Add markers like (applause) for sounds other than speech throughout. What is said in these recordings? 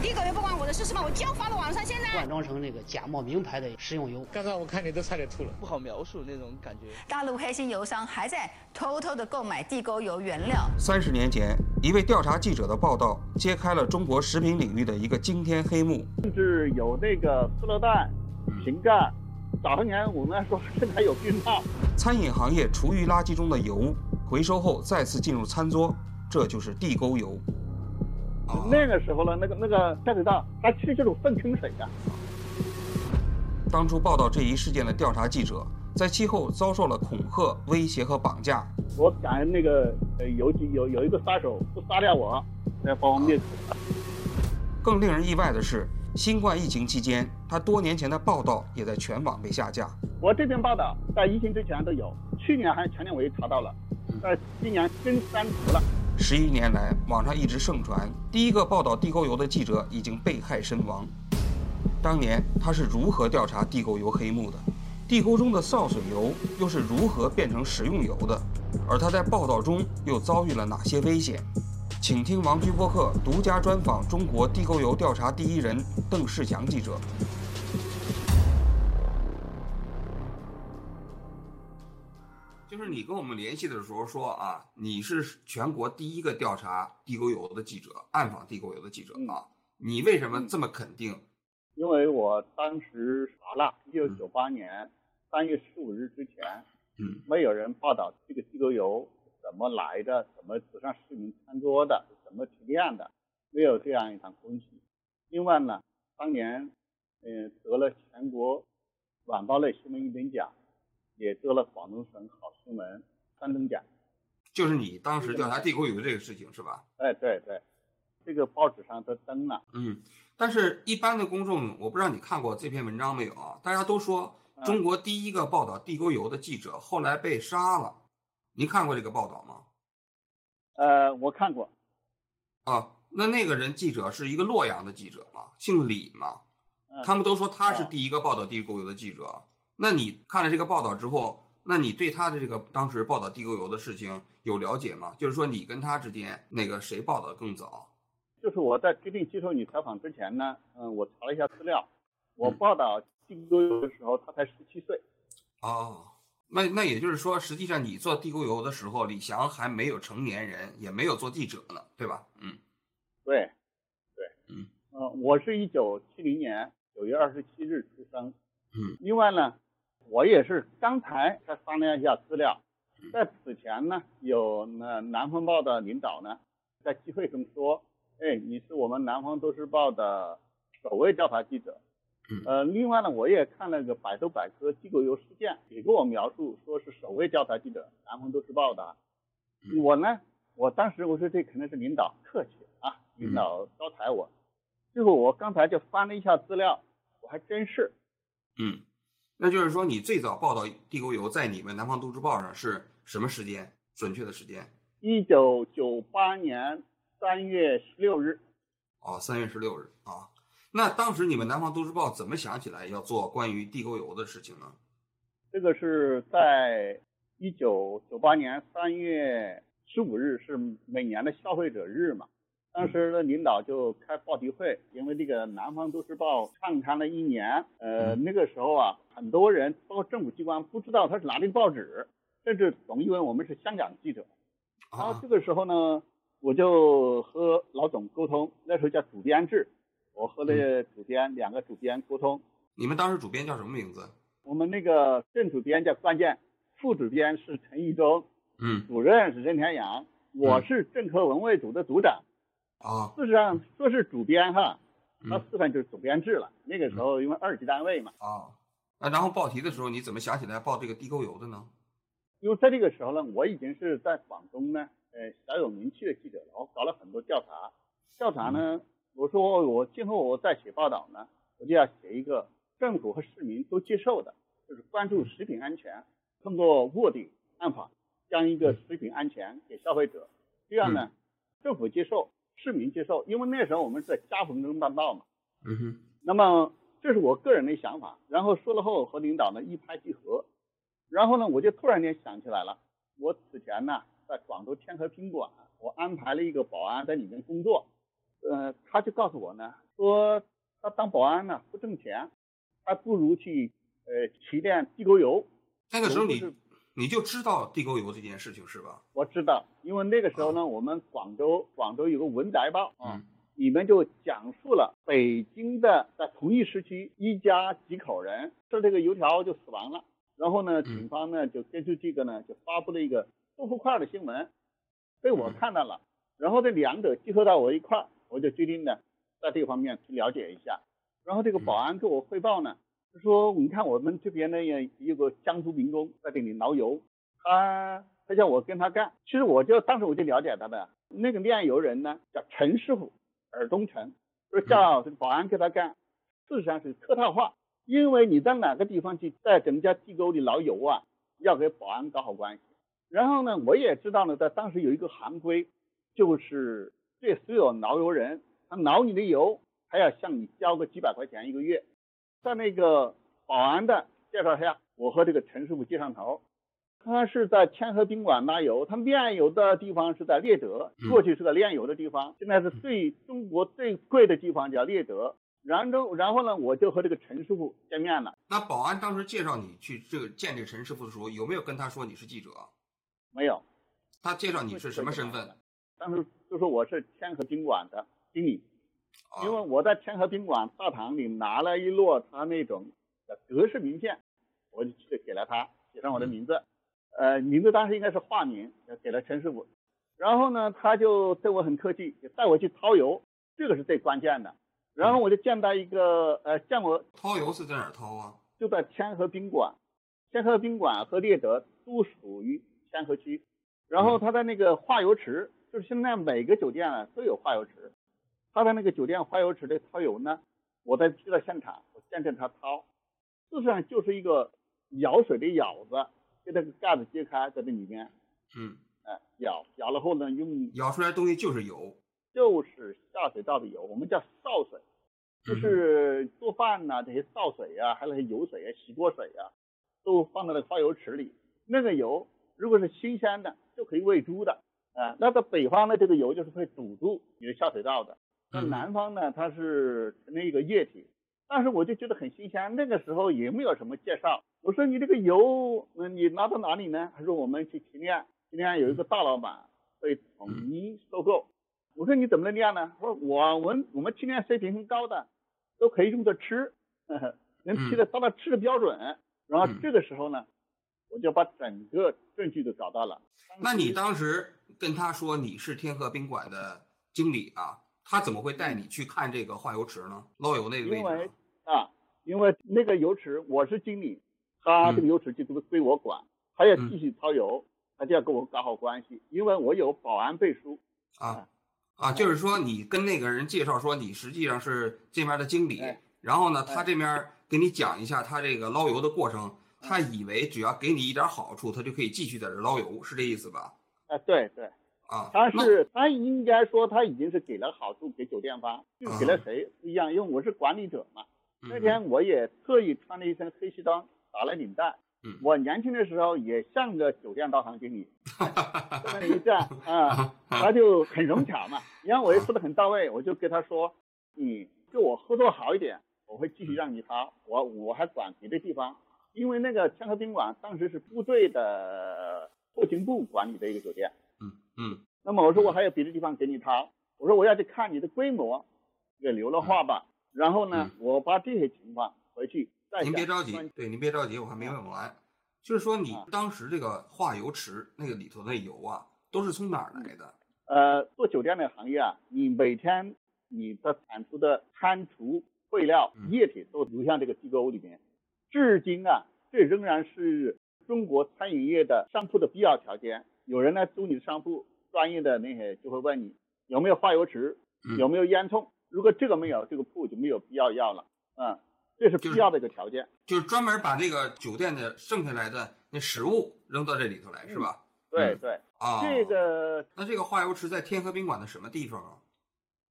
地沟油不关我的事是吗？我就发到网上，现在灌装成那个假冒名牌的食用油。刚才我看你都差点吐了，不好描述那种感觉。大陆黑心油商还在偷偷的购买地沟油原料。三十年前，一位调查记者的报道揭开了中国食品领域的一个惊天黑幕，甚至有那个塑料袋、瓶盖。早些年我们还说甚至还有避孕套。餐饮行业厨余垃圾中的油回收后再次进入餐桌，这就是地沟油。那个时候呢，那个那个下水道，它其实就是粪坑水的。当初报道这一事件的调查记者，在其后遭受了恐吓、威胁和绑架。我感恩那个呃有几有有一个杀手不杀掉我，来把我灭口。更令人意外的是，新冠疫情期间，他多年前的报道也在全网被下架。我这篇报道在疫情之前都有，去年还前年我也查到了，在今年真删除了。十一年来，网上一直盛传，第一个报道地沟油的记者已经被害身亡。当年他是如何调查地沟油黑幕的？地沟中的潲水油又是如何变成食用油的？而他在报道中又遭遇了哪些危险？请听王居播客独家专访中国地沟油调查第一人邓世强记者。就是你跟我们联系的时候说啊，你是全国第一个调查地沟油的记者，暗访地沟油的记者啊。你为什么这么肯定？因为我当时查了，一九九八年三月十五日之前，嗯，没有人报道这个地沟油怎么来的，怎么走上市民餐桌的，怎么提炼的，没有这样一场东西。另外呢，当年嗯得了全国晚报类新闻一等奖。也得了广东省好新闻三等奖，就是你当时调查地沟油这个事情是吧？哎，对对，这个报纸上都登了。嗯，但是一般的公众，我不知道你看过这篇文章没有啊？大家都说中国第一个报道地沟油的记者后来被杀了，您看过这个报道吗？呃，我看过。啊，那那个人记者是一个洛阳的记者嘛，姓李嘛？他们都说他是第一个报道地沟油的记者。那你看了这个报道之后，那你对他的这个当时报道地沟油的事情有了解吗？就是说你跟他之间那个谁报道更早？就是我在决定接受你采访之前呢，嗯，我查了一下资料，我报道地沟油的时候他才十七岁。哦，那那也就是说，实际上你做地沟油的时候，李翔还没有成年人，也没有做记者呢，对吧？嗯，对，对，嗯，嗯，我是一九七零年九月二十七日出生。嗯，另外呢。我也是刚才才翻了一下资料，在此前呢，有那南方报的领导呢，在聚会中说，哎，你是我们南方都市报的首位调查记者。呃，另外呢，我也看了个百度百科机构游事件，也给我描述说是首位调查记者，南方都市报的。我呢，我当时我说这肯定是领导客气啊，领导招抬我。最后我刚才就翻了一下资料，我还真是，嗯。那就是说，你最早报道地沟油在你们南方都市报上是什么时间？准确的时间？一九九八年三月十六日。哦，三月十六日啊。那当时你们南方都市报怎么想起来要做关于地沟油的事情呢？这个是在一九九八年三月十五日，是每年的消费者日嘛。当时的领导就开报题会，因为这个《南方都市报》创刊了一年，呃，那个时候啊，很多人包括政府机关不知道他是哪里的报纸，甚至总以为我们是香港记者。然后这个时候呢，我就和老总沟通，那时候叫主编制，我和那个主编两个主编沟通。你们当时主编叫什么名字？我们那个正主编叫关键，副主编是陈义忠，嗯，主任是任天阳，我是政科文卫组的组长。啊，事实上说是主编哈，那四份就是总编制了。那个时候因为二级单位嘛。啊，那然后报题的时候你怎么想起来报这个地沟油的呢？因为在这个时候呢，我已经是在广东呢，呃，小有名气的记者了。我搞了很多调查，调查呢，我说我今后我再写报道呢，我就要写一个政府和市民都接受的，就是关注食品安全，通过卧底暗访，将一个食品安全给消费者，这样呢，政府接受。市民接受，因为那时候我们是在夹缝中办报嘛。嗯哼。那么这是我个人的想法，然后说了后和领导呢一拍即合，然后呢我就突然间想起来了，我此前呢在广州天河宾馆，我安排了一个保安在里面工作，呃，他就告诉我呢，说他当保安呢不挣钱，还不如去呃提炼地沟油。那个时候你你就知道地沟油这件事情是吧？我知道，因为那个时候呢，我们广州广州有个《文摘报》啊，嗯里面就讲述了北京的在同一时期一家几口人吃这个油条就死亡了，然后呢，嗯。警方呢就根据这个呢就发布了一个豆腐块的新闻，被我嗯。看到了，然后这两者结合到我一块儿，我就决定呢在这方面去了解一下，然后这个保安给我汇报呢，就说你看我们这边呢也有个江苏民工在这里捞油，他他叫我跟他干，其实我就当时我就了解他的那个炼油人呢叫陈师傅，尔东陈，说叫这个保安跟他干，事实上是客套话，因为你在哪个地方去在人家地沟里捞油啊，要给保安搞好关系。然后呢，我也知道呢，在当时有一个行规，就是对所有捞油人，他捞你的油，还要向你交个几百块钱一个月。在那个保安的介绍下，我和这个陈师傅接上头。他是在天河宾馆拉油，他炼油的地方是在猎德，嗯过去是个炼油的地方，现在是最中国最贵的地方叫猎德。然后，然后呢，我就和这个陈师傅见面了。那保安当时介绍你去这个见这个陈师傅的时候，有没有跟他说你是记者？没有，他介绍你是什么身份？当时就说我是天河宾馆的经理，啊因为我在天河宾馆大堂里拿了一摞他那种的格式名片，我就去给了他，写上我的名字，呃，名字当时应该是化名，给了陈师傅。然后呢，他就对我很客气，也带我去掏油，这个是最关键的。然后我就见到一个呃，见我掏油是在哪儿掏啊？就在天河宾馆，天河宾馆和猎德都属于天河区。然后他在那个化油池，就是现在每个酒店啊都有化油池。他在那个酒店化油池的掏油呢，我在去到现场，我见证他掏，事实上就是一个舀水的舀子，给那个盖子揭开，在这里面，嗯，哎、舀舀了后呢，用舀出来的东西就是油。就是下水道的油，我们叫潲水，就是做饭呐、这些潲水啊，还有那些油水啊、洗锅水啊，都放到那个化油池里。那个油如果是新鲜的，就可以喂猪的。啊、那在北方的，这个油就是会堵住你的下水道的。那嗯南方呢，它是成了一个液体。但是我就觉得很新鲜，那个时候也没有什么介绍。我说你这个油，嗯，你拿到哪里呢？他说我们去提炼，提炼有一个大老板会统一收购。我说你怎么能炼呢？我说我们我们提炼水平很高的，都可以用着吃，呵呵能提的达到吃的标准。然后嗯这个时候呢，我就把整个证据都找到了。那你当时跟他说你是天河宾馆的经理啊，他怎么会带你去看这个化油池呢？捞油那个位因为置？啊，因为那个油池我是经理，他这个油池就都归我管，他要继续掏油，他就要跟我搞好关系，因为我有保安背书。啊啊，就是说你跟那个人介绍说你实际上是这边的经理哎，然后呢，哎他这边给你讲一下他这个捞油的过程，他以为只要给你一点好处，他就可以继续在这捞油，是这意思吧？啊，对对，啊，他是他应该说他已经是给了好处给酒店方，就给了啊谁不一样，因为我是管理者嘛。那嗯天我也特意穿了一身黑西装，打了领带。嗯我年轻的时候也像个酒店大堂经理，(laughs) 在那一站啊，(laughs) 他就很融洽嘛。然后我也说的很到位，我就跟他说，你跟我合作好一点，我会继续让你发，我我还管别的地方，因为那个天河宾馆当时是部队的后勤部管理的一个酒店。嗯嗯那么我说我还有别的地方给你掏，我说我要去看你的规模，给留了话吧。然后呢，我把这些情况回去再您别着，急对，您别着急，我还没问完。就是说，你啊当时这个化油池那个里头的油啊，都是从哪儿来的？呃，做酒店的行业啊，你每天你的产出的餐厨废料嗯液体都流向这个机构里面，至今啊，这仍然是中国餐饮业的商铺的必要条件。有人来租你的商铺，专业的那些就会问你有没有化油池，嗯有没有烟囱。如果这个没有，这个铺就没有必要要了。嗯，这是必要的一个条件。就是专门把这个酒店的剩下来的那食物扔到这里头来，是吧？嗯对对，啊，这个那这个化油池在天河宾馆的什么地方啊？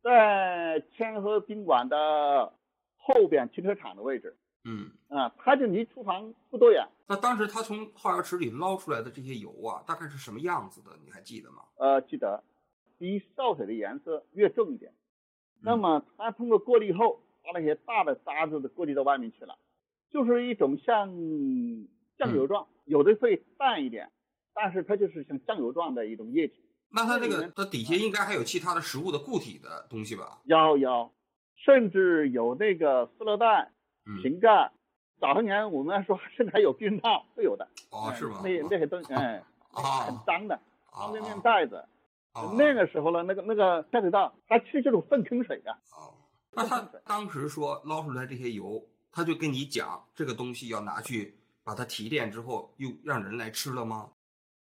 在天河宾馆的后边停车场的位置。嗯，啊，它就离厨房不多远。那当时他从化油池里捞出来的这些油啊，大概是什么样子的？你还记得吗？呃，记得比潲水的颜色越重一点，那么它通过过滤后，把那些大的渣子都过滤到外面去了，就是一种像酱油状，有的会淡一点，但是它就是像酱油状的一种液体。那它这个它底下应该还有其他的食物的固体的东西吧？有有，甚至有那个塑料袋、嗯，瓶盖。早些年我们说甚至还有避孕套，会有的。哦，哎是吗？那那些东西，(laughs) 哎，啊很脏的啊方便面袋子。啊那个时候呢，那个那个下水道，它其实就是粪坑水啊。哦，那他当时说捞出来这些油，他就跟你讲这个东西要拿去把它提炼之后，又让人来吃了吗？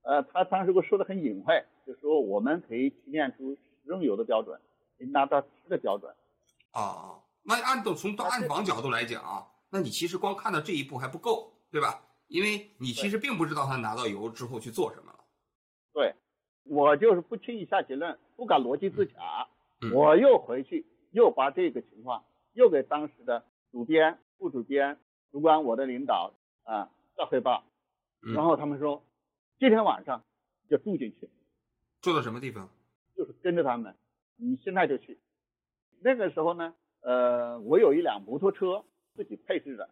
呃，他当时给我说的很隐晦，就说我们可以提炼出食用油的标准，可以拿到吃的标准。啊，那按照从到暗访角度来讲啊，那你其实光看到这一步还不够，对吧？因为你其实并不知道他拿到油之后去做什么了。对，我就是不轻易下结论，不敢逻辑自洽。嗯我又回去又把这个情况又给当时的主编、副主编、主管我的领导啊再汇报，嗯然后他们说，今天晚上就住进去，住到什么地方？就是跟着他们，你现在就去。那个时候呢，呃，我有一辆摩托车自己配置的，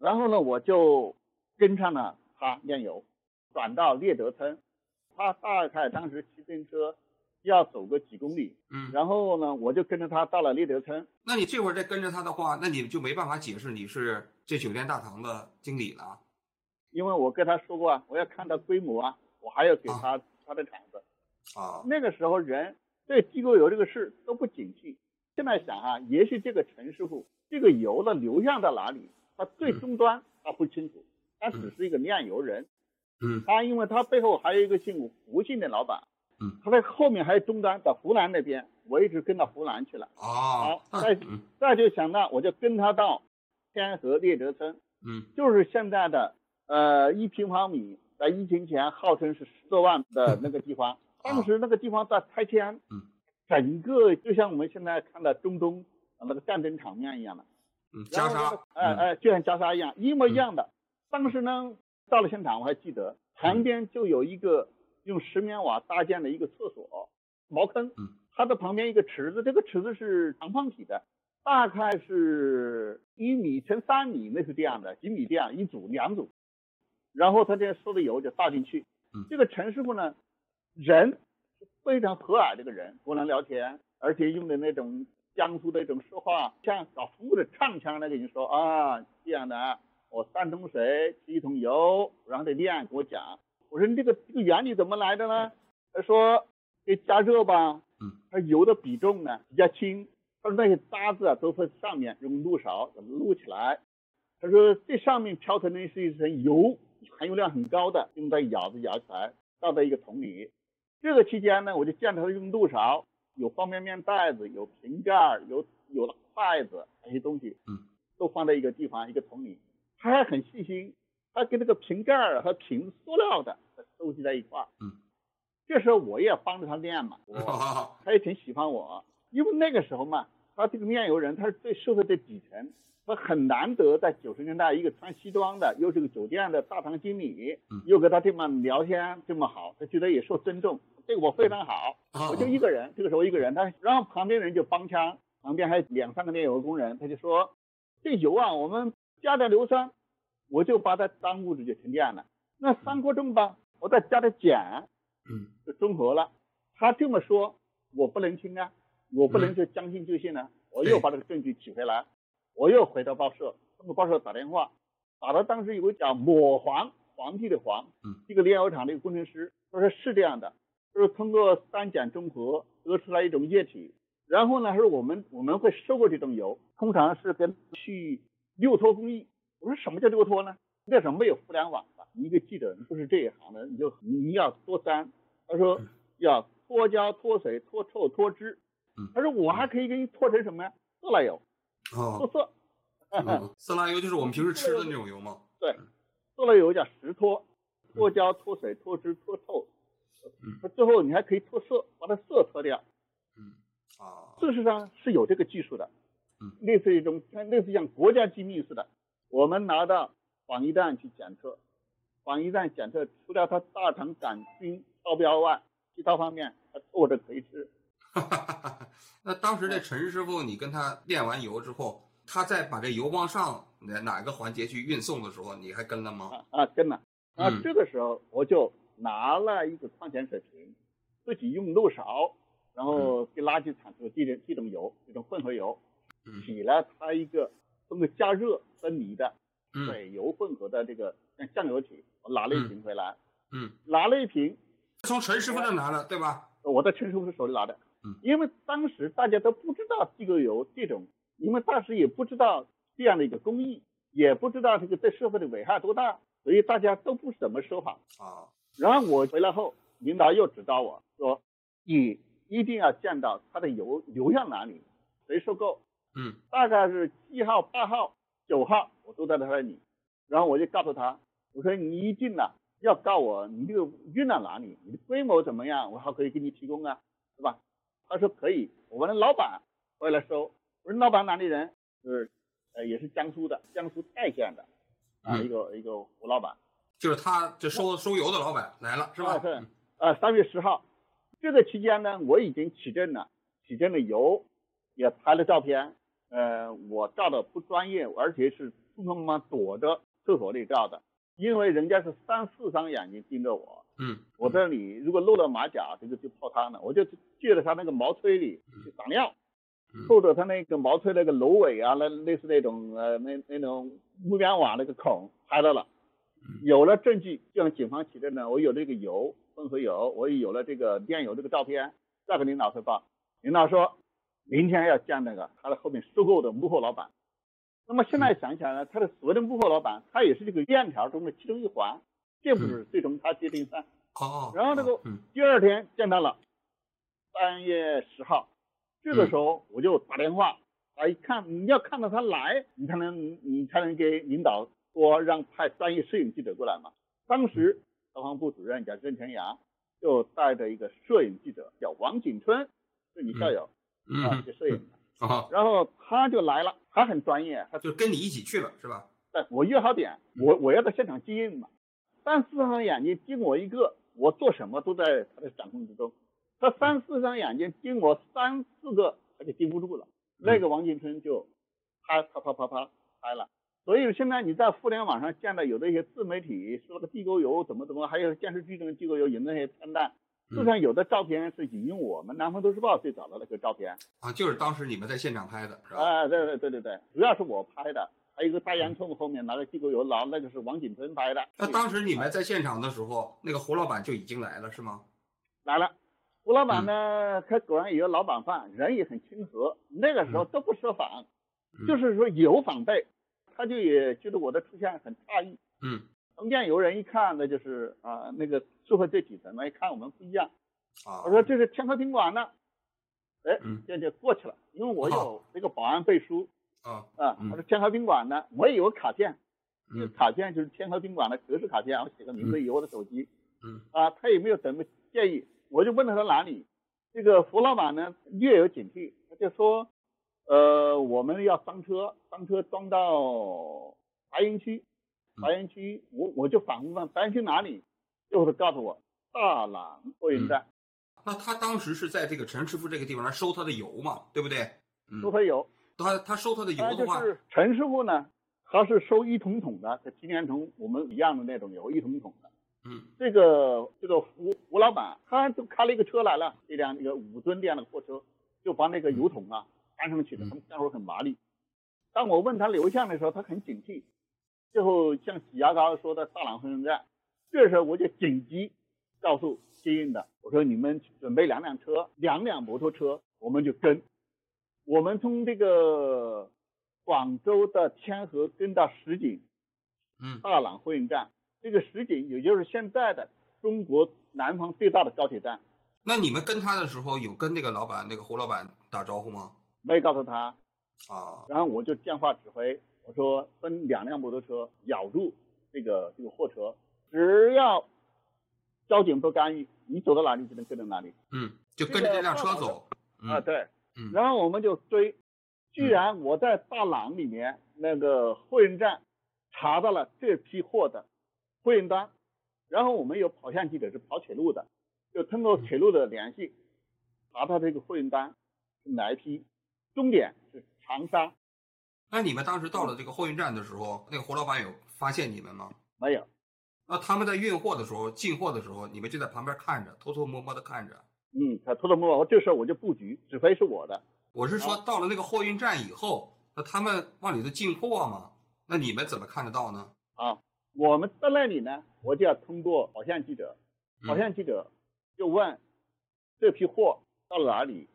然后呢，我就跟上了他炼油，转到猎德村，他大概当时骑自行车要走个几公里，嗯，然后呢，我就跟着他到了猎德村，那你这会儿再跟着他的话，那你就没办法解释你是这酒店大堂的经理了。因为我跟他说过啊，我要看到规模啊，我还要给他他的厂子。啊，那个时候人对地沟油这个事都不警惕。现在想啊，也许这个陈师傅这个油的流向到哪里，他最终端他不清楚，他只是一个炼油人。嗯。他因为他背后还有一个姓胡姓的老板，嗯，他在后面还有终端在湖南那边，我一直跟到湖南去了。哦好，那再。嗯再就想到我就跟他到天河猎德村，嗯。就是现在的呃一平方米，在疫情前号称是十多万的 (laughs) 那个地方，当时那个地方在拆迁，嗯，整个就像我们现在看到中东呃那个战争场面一样的，嗯，加沙那个，哎哎，就像加沙一样，一模一样的。当时呢，到了现场我还记得，旁边就有一个用石棉瓦搭建的一个厕所茅坑，嗯，它的旁边一个池子，这个池子是长方体的，大概是一米乘三米，那是这样的，几米这样一组两组，然后他这收的油就倒进去。嗯这个陈师傅呢，人是非常和蔼的一个人，跟人聊天，而且用的那种江苏的一种说话，像搞服务的唱腔来跟你说啊，这样的啊，我三桶水提一桶油，然后得炼，给我讲。我说你这个这个原理怎么来的呢？他说得加热吧，嗯，它油的比重呢比较轻，他说那些渣子啊都在上面用漏勺给它漏起来。他说这上面飘腾的是一层油，含油量很高的，用在舀子舀起来，倒在一个桶里。这个期间呢，我就见他用漏勺，有方便面袋子，有瓶盖，有有了筷子这些东西，嗯，都放在一个地方一个桶里。他还很细心，他跟那个瓶盖和瓶塑料的收集在一块儿。嗯，这时候我也帮着他练嘛，(laughs) 他也挺喜欢我，因为那个时候嘛，他这个炼油人，他是对社会的底层，他很难得在九十年代一个穿西装的，又是个酒店的大堂经理，嗯又跟他这么聊天这么好，他觉得也受尊重，对我非常好。啊我就一个人，这个时候一个人，他然后旁边人就帮腔，旁边还有两三个炼油工人，他就说这油啊，我们加点硫酸，我就把它当物质就沉淀了。那三锅重吧，我再加点碱，嗯就中和了。他这么说，我不能听啊，我不能就将信就信啊，我又把这个证据取回来，我又回到报社，通过报社打电话，打到当时有个叫抹黄皇帝的黄，嗯，这个炼油厂的一个工程师，他说是这样的，就是通过三碱中和得出来一种液体，然后呢，他说我们我们会收购这种油，通常是跟去六脱工艺。我说什么叫六脱呢？那时候没有互联网吧？你一个记者，你不是这一行的，你就你要脱三。他说要脱胶、脱水、脱臭、脱脂嗯。他说我还可以给你脱成什么呀？色拉油，脱哦，色。(laughs) 嗯色拉油就是我们平时吃的那种油吗？对，色拉油叫石脱，脱胶、脱水、脱脂、脱臭。嗯它最后你还可以脱色，把它色脱掉。嗯啊事实上是有这个技术的，嗯，类似一种像类似像国家机密似的，我们拿到防疫站去检测，防疫站检测除了它大肠杆菌超标外，其他方面它错的可以吃。(laughs) 那当时这陈师傅，你跟他炼完油之后，他再把这油往上哪哪个环节去运送的时候，你还跟了吗？啊啊，跟了。啊，嗯。这个时候我就拿了一个矿泉水瓶，自己用漏勺，然后给垃圾铲出这种这种油，这种混合油，嗯。起了它一个通过加热分离的嗯。水油混合的这个像酱油体，我拿了一瓶回来，嗯，拿了一瓶，从陈师傅那拿的，对吧？我在陈师傅手里拿的，嗯，因为当时大家都不知道地沟油这种，因为当时也不知道这样的一个工艺，也不知道这个对社会的危害多大，所以大家都不怎么说法。啊，然后我回来后，领导又指导我说，你一定要见到它的油流向哪里，谁收购，嗯大概是七号、八号、九号，我都在他那里。然后我就告诉他，我说你一定呢要告我，你这个运到哪里，你的规模怎么样，我还可以给你提供啊，是吧？他说可以，我们的老板回来收。我说老板哪里人？是呃也是江苏的，江苏泰县的啊、嗯一个一个胡老板。就是他这收收油的老板来了，是吧？啊对，呃，三月十号，这个期间呢，我已经取证了，取证了油，也拍了照片，呃，我照的不专业，而且是匆匆忙忙躲着厕所里照的，因为人家是三四双眼睛盯着我，嗯，我这里如果露了马甲，这个就泡汤了，我就借着他那个毛吹里去撒尿，嗯透着他那个毛吹那个芦苇啊，那类似那种呃那那种木棉网那个孔拍到了。有了证据，就让警方取证呢。我有这个油混合油，我也有了这个炼油这个照片，再给领导汇报。领导说，明天要见那个他的后面收购的幕后老板。那么现在想起来呢，他的所谓的幕后老板，他也是这个链条中的其中一环，这不是最终他决定噻。哦，然后那个嗯第二天见到了，三月十号，这个时候我就打电话，啊，一看你要看到他来，你才能你才能给领导说让派专业摄影记者过来嘛。当时消防部主任叫任全阳，就带着一个摄影记者叫王景春，是你校友啊，嗯这摄影然后他就来了，他很专业，他就跟你一起去了，是吧？对我约好点，我我要到现场接应嘛。三四双眼睛盯我一个，我做什么都在他的掌控之中。他三四双眼睛盯我三四个，他就盯不住了。那个王景春就拍啪啪啪啪拍了。所以现在你在互联网上见到有的一些自媒体说那个地沟油怎么怎么，还有电视剧中的地沟油引那些片段，嗯就像有的照片是引用我们南方都市报最早的那个照片。啊，就是当时你们在现场拍的，是吧？啊，对对对对对，主要是我拍的，还有一个大烟囱后面拿个地沟油捞，那个是王景春拍的。那当时你们在现场的时候，那个胡老板就已经来了，是吗？来了，胡老板嗯。呢，他果然也有老板范，人也很亲和，那个时候都不设防，嗯。就是说有防备，他就也觉得我的出现很诧异。嗯。中间有人一看，那就是啊，那个社会最底层的，一看我们不一样，啊，我说这是天河宾馆呢，哎嗯，这就过去了，因为我有那个保安背书啊，啊，嗯。我说天河宾馆呢，我也有卡片，这个嗯卡片就是天河宾馆的格式卡片，我写个名字有我的手机，嗯。啊，他也没有什么建议，我就问他到哪里，这个胡老板呢略有警惕，他就说，呃，我们要装车，装车装到白云区，嗯。白云区，我我就反复问白云区哪里，最后他告诉我大朗货运站那他当时是在这个陈师傅这个地方来收他的油嘛，对不对？嗯。收，他油，他他收他的油他就的话，是陈师傅呢，他是收一桶桶的，跟今年同我们一样的那种油，一桶桶的。嗯这个这个胡胡老板，他就开了一个车来了，一辆那个五吨电的货车，就把那个油桶啊搬上去的，嗯他们干活很麻利。当我问他流向的时候，他很警惕，最后像挤牙膏说的大朗货运站，这时候我就紧急告诉接应的，我说你们准备两辆车，两辆摩托车，我们就跟，我们从这个广州的天河跟到石井，嗯。大朗货运站，这个石井也就是现在的中国南方最大的高铁站，那你们跟他的时候有跟那个老板那个胡老板打招呼吗？没告诉他，啊，然后我就电话指挥，我说分两辆摩托车咬住这个这个货车，只要交警不干预，你走到哪里就能跟到哪里、嗯，就跟着这辆车走，啊。嗯。对，嗯。然后我们就追，居然我在大朗里面那个货运站查到了这批货的货运单，然后我们有跑线记者是跑铁路的，就通过铁路的联系，查拿到这个货运单是哪一批，终点是长沙，那你们当时到了这个货运站的时候，那个胡老板有发现你们吗？没有，那他们在运货的时候、进货的时候，你们就在旁边看着，偷偷摸摸的看着。嗯，他偷偷摸摸，这时候我就布局，指挥是我的，我是说，到了那个货运站以后，那他们往里头进货嘛，那你们怎么看得到呢？啊，我们到那里呢，我就要通过跑线记者，跑线记者就问这批货到了哪里。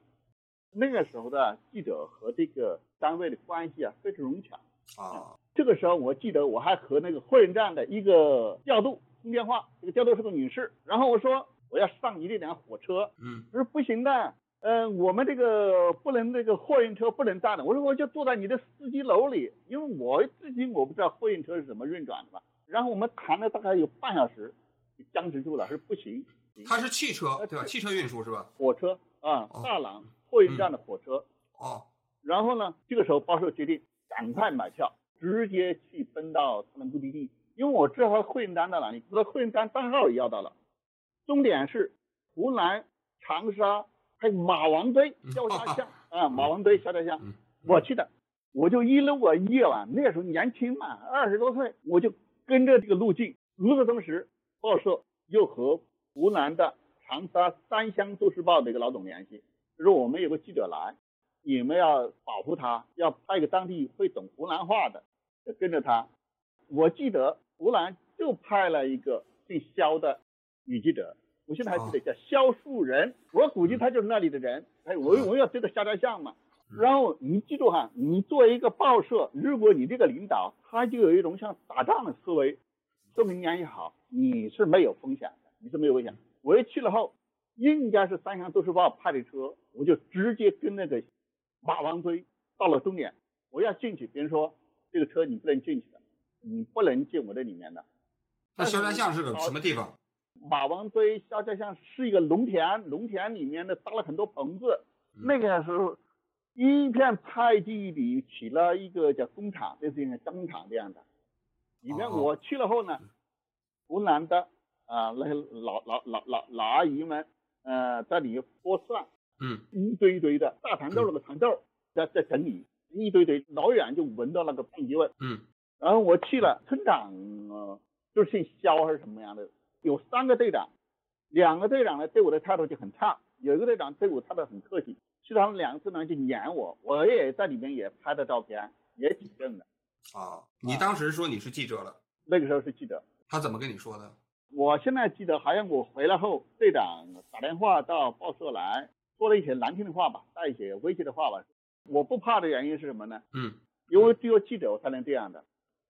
那个时候的记者和这个单位的关系啊非常融洽。啊，这个时候我记得我还和那个货运站的一个调度通电话，这个调度是个女士，然后我说我要上你这辆火车，嗯他说不行的，嗯、我们这个不能这个货运车不能站的。我说我就坐在你的司机楼里，因为我至今我不知道货运车是怎么运转的嘛。然后我们谈了大概有半小时，就僵持住了，说不行，他是汽车对吧？汽车运输是吧？火车啊哦，大朗货运站的火车。哦，然后呢，这个时候报社决定赶快买票，直接去奔到他的目的地，因为我知道他货运单到哪里，知道货运单单号也要到了，终点是湖南长沙，还有马王堆萧家巷 (laughs) 啊，马王堆萧家巷嗯，我去的，我就一路我夜晚那时候年轻嘛，二十多岁，我就跟着这个路径。与此同时，报社又和湖南的长沙三湘都市报的一个老总联系，就说我们有个记者来，你们要保护他，要派一个当地会懂湖南话的，就跟着他。我记得湖南就派了一个姓肖的女记者，我现在还记得叫肖树人，我估计他就是那里的人。哎，我我要这个下家巷嘛。然后你记住哈，你作为一个报社，如果你这个领导他就有一种像打仗的思维，说明年也好，你是没有风险的，你是没有危险。我一去了后，应该是三湘都市报派的车，我就直接跟那个马王堆到了终点，我要进去，别人说这个车你不能进去的，你不能进我这里面的。那肖家巷是个什么地方？马王堆肖家巷是一个农田，农田里面呢搭了很多棚子。嗯那个时候，一片菜地里起了一个叫工厂，类似于加工厂这样的。里面哦我去了后呢，湖南的啊、那些老老老老老阿姨们，呃，在里面剥蒜，嗯一堆一堆的大蚕豆那个蚕豆在在整理，一堆堆，老远就闻到那个棒鸡味。嗯然后我去了，村长呃就是姓肖还是什么样的，有三个队长，两个队长呢对我的态度就很差，有一个队长对我态度很客气，其他们两个队长就撵我，我也在里面也拍的照片，也举证的。啊，你当时说你是记者了，那个时候是记者，他怎么跟你说的？我现在记得好像我回来后，队长打电话到报社来，说了一些难听的话吧，带一些威胁的话吧。我不怕的原因是什么呢？嗯因为只有记者我才能这样的。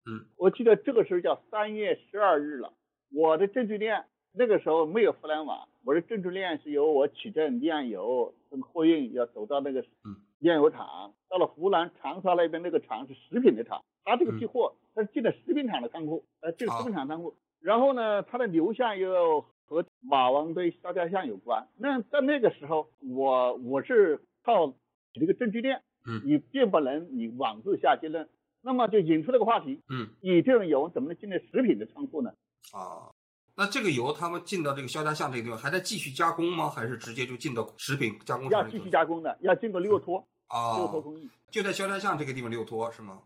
嗯，我记得这个时候叫三月十二日了，我的证据链那个时候没有互联网，我的证据链是由我取证炼油，这个货运要走到那个嗯炼油厂，到了湖南长沙那边那个厂是食品的厂，他这个批货他是进了食品厂的仓库，呃，进了食品厂仓库，然后呢，它的流向又和马王堆肖家巷有关。那在那个时候，我我是靠这个证据链。嗯你并不能你妄自下结论，那么就引出了个话题，嗯你这种油怎么能进入食品的仓库呢？啊，那这个油他们进到这个肖家巷这个地方，还在继续加工吗？还是直接就进到食品加工要继厂里头续加工的，要经过六托，啊？六托工艺，就在肖家巷这个地方六托是吗？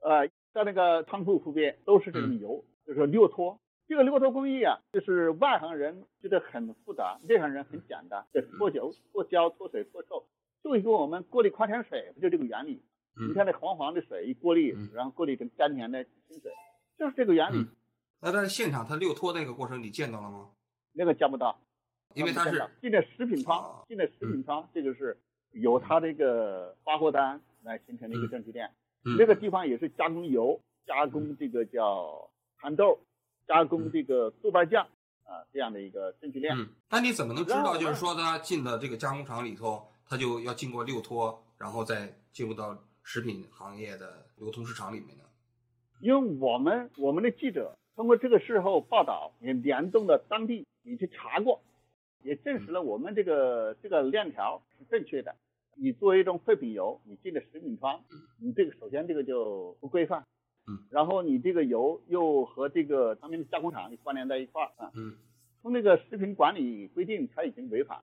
呃，在那个仓库附边都是这种油，就是六托。这个六托工艺啊，就是外行人觉得很复杂，内行人很简单，就脱油、脱胶、脱水、脱臭，就跟我们过滤矿泉水不就这个原理？嗯你看那黄黄的水一过滤嗯，然后过滤成甘甜的清水，就是这个原理嗯。那在现场他六托那个过程你见到了吗？那个见不到，因为他是进了食品啊仓，进了食品仓，这个是由它这个发货单来形成的一个证据链。嗯那个地方也是加工油、加工这个叫蚕豆、加工这个豆瓣酱啊这样的一个证据链。嗯，那你怎么能知道？就是说他进了这个加工厂里头，他就要经过六托，然后再进入到食品行业的流通市场里面呢？因为我们我们的记者通过这个事后报道，也联动了当地，你去查过，也证实了我们这个这个链条是正确的。你作为一种废品油，你进了食品仓，你这个首先这个就不规范，嗯，然后你这个油又和这个他们的加工厂关联在一块儿啊，嗯从那个食品管理规定，它已经违反。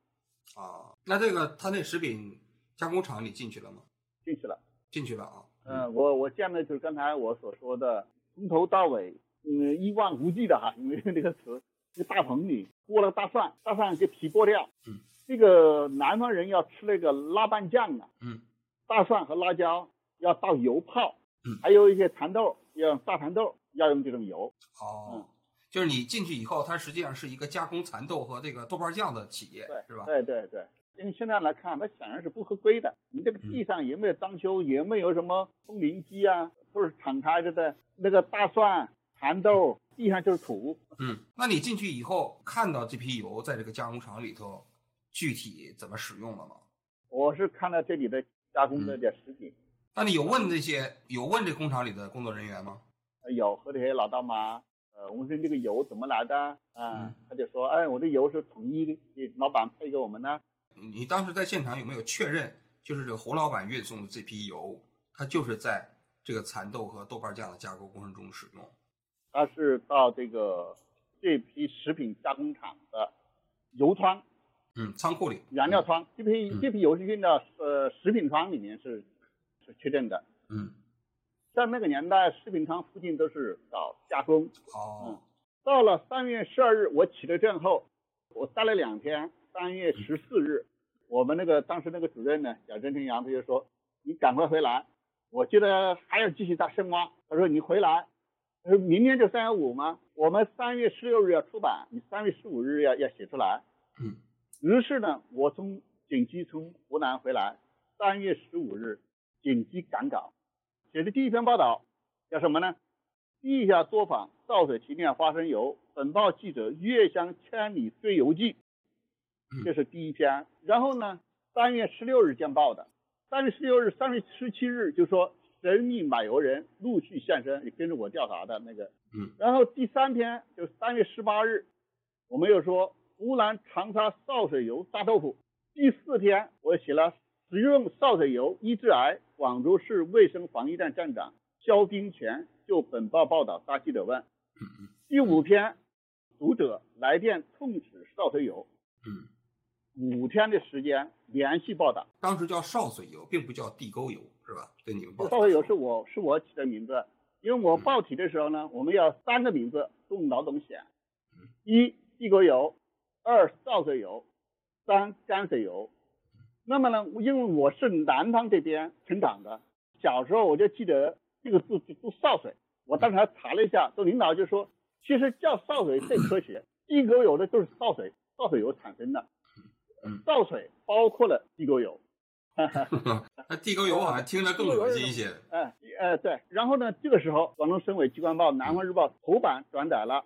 啊，那这个他那食品加工厂你进去了吗？进去了。进去了啊。嗯，我我见的就是刚才我所说的，从头到尾，嗯，一望无际的哈，因为那个词，那个大棚里剥了大蒜，大蒜给皮剥掉。嗯。这个南方人要吃那个辣拌酱啊。嗯。大蒜和辣椒要倒油泡。嗯。还有一些蚕豆，要用大蚕豆，要用这种油。哦。嗯。就是你进去以后，它实际上是一个加工蚕豆和这个豆瓣酱的企业，对，是吧？对对对。因为现在来看，它显然是不合规的。你这个地上也没有装修，也没有什么风铃机啊，都是敞开着的。那个大蒜、蚕豆，地上就是土。嗯，那你进去以后看到这批油在这个加工厂里头具体怎么使用了吗？我是看到这里的加工的这食品。那你有问这些有问这工厂里的工作人员吗？有和这些老大妈，呃，我们说这个油怎么来的啊？他就说，哎，我的油是统一的，老板配给我们的。你当时在现场有没有确认，就是这个侯老板运送的这批油，它就是在这个蚕豆和豆瓣酱的加工过程中使用？它是到这个这批食品加工厂的油仓，嗯，仓库里燃料仓。这批这批油是运到呃食品仓里面是是确认的。嗯，在那个年代，食品仓附近都是搞加工。哦。嗯，到了三月十二日，我起了证后，我待了两天。三月十四日，我们那个当时那个主任呢，叫任天阳，他就说：“你赶快回来，我觉得还要继续再深挖。”他说：“你回来，明天就三月五吗？我们三月十六日要出版，你三月十五日要要写出来。”嗯。于是呢，我从紧急从湖南回来，三月十五日紧急赶稿，写的第一篇报道叫什么呢？地下作坊造水提炼花生油，本报记者月乡千里追游记。这是第一篇，然后呢，三月十六日见报的，三月十六日、三月十七日就说神秘买油人陆续现身，也跟着我调查的那个，嗯，然后第三天就是三月十八日，我们又说湖南长沙潲水油炸豆腐，第四天我写了使用潲水油医治癌，广州市卫生防疫站站长肖冰泉就本报报道答记者问，第五篇读者来电痛斥潲水油，嗯。五天的时间连续报道，当时叫潲水油，并不叫地沟油，是吧？对你们报。潲水油是我是我起的名字，因为我报题的时候呢，我们要三个名字供老总选，一地沟油，二潲水油，三泔水油。那么呢，因为我是南方这边成长的，小时候我就记得这个字就读潲水，我当时还查了一下，这领导就说，其实叫潲水最科学，地沟油的就是潲水，潲水油产生的。潲水包括了地沟油，(laughs) 那地沟油好像听着更恶心一些。哎，哎，对。然后呢，这个时候，广东省委机关报《南方日报》头版转载了，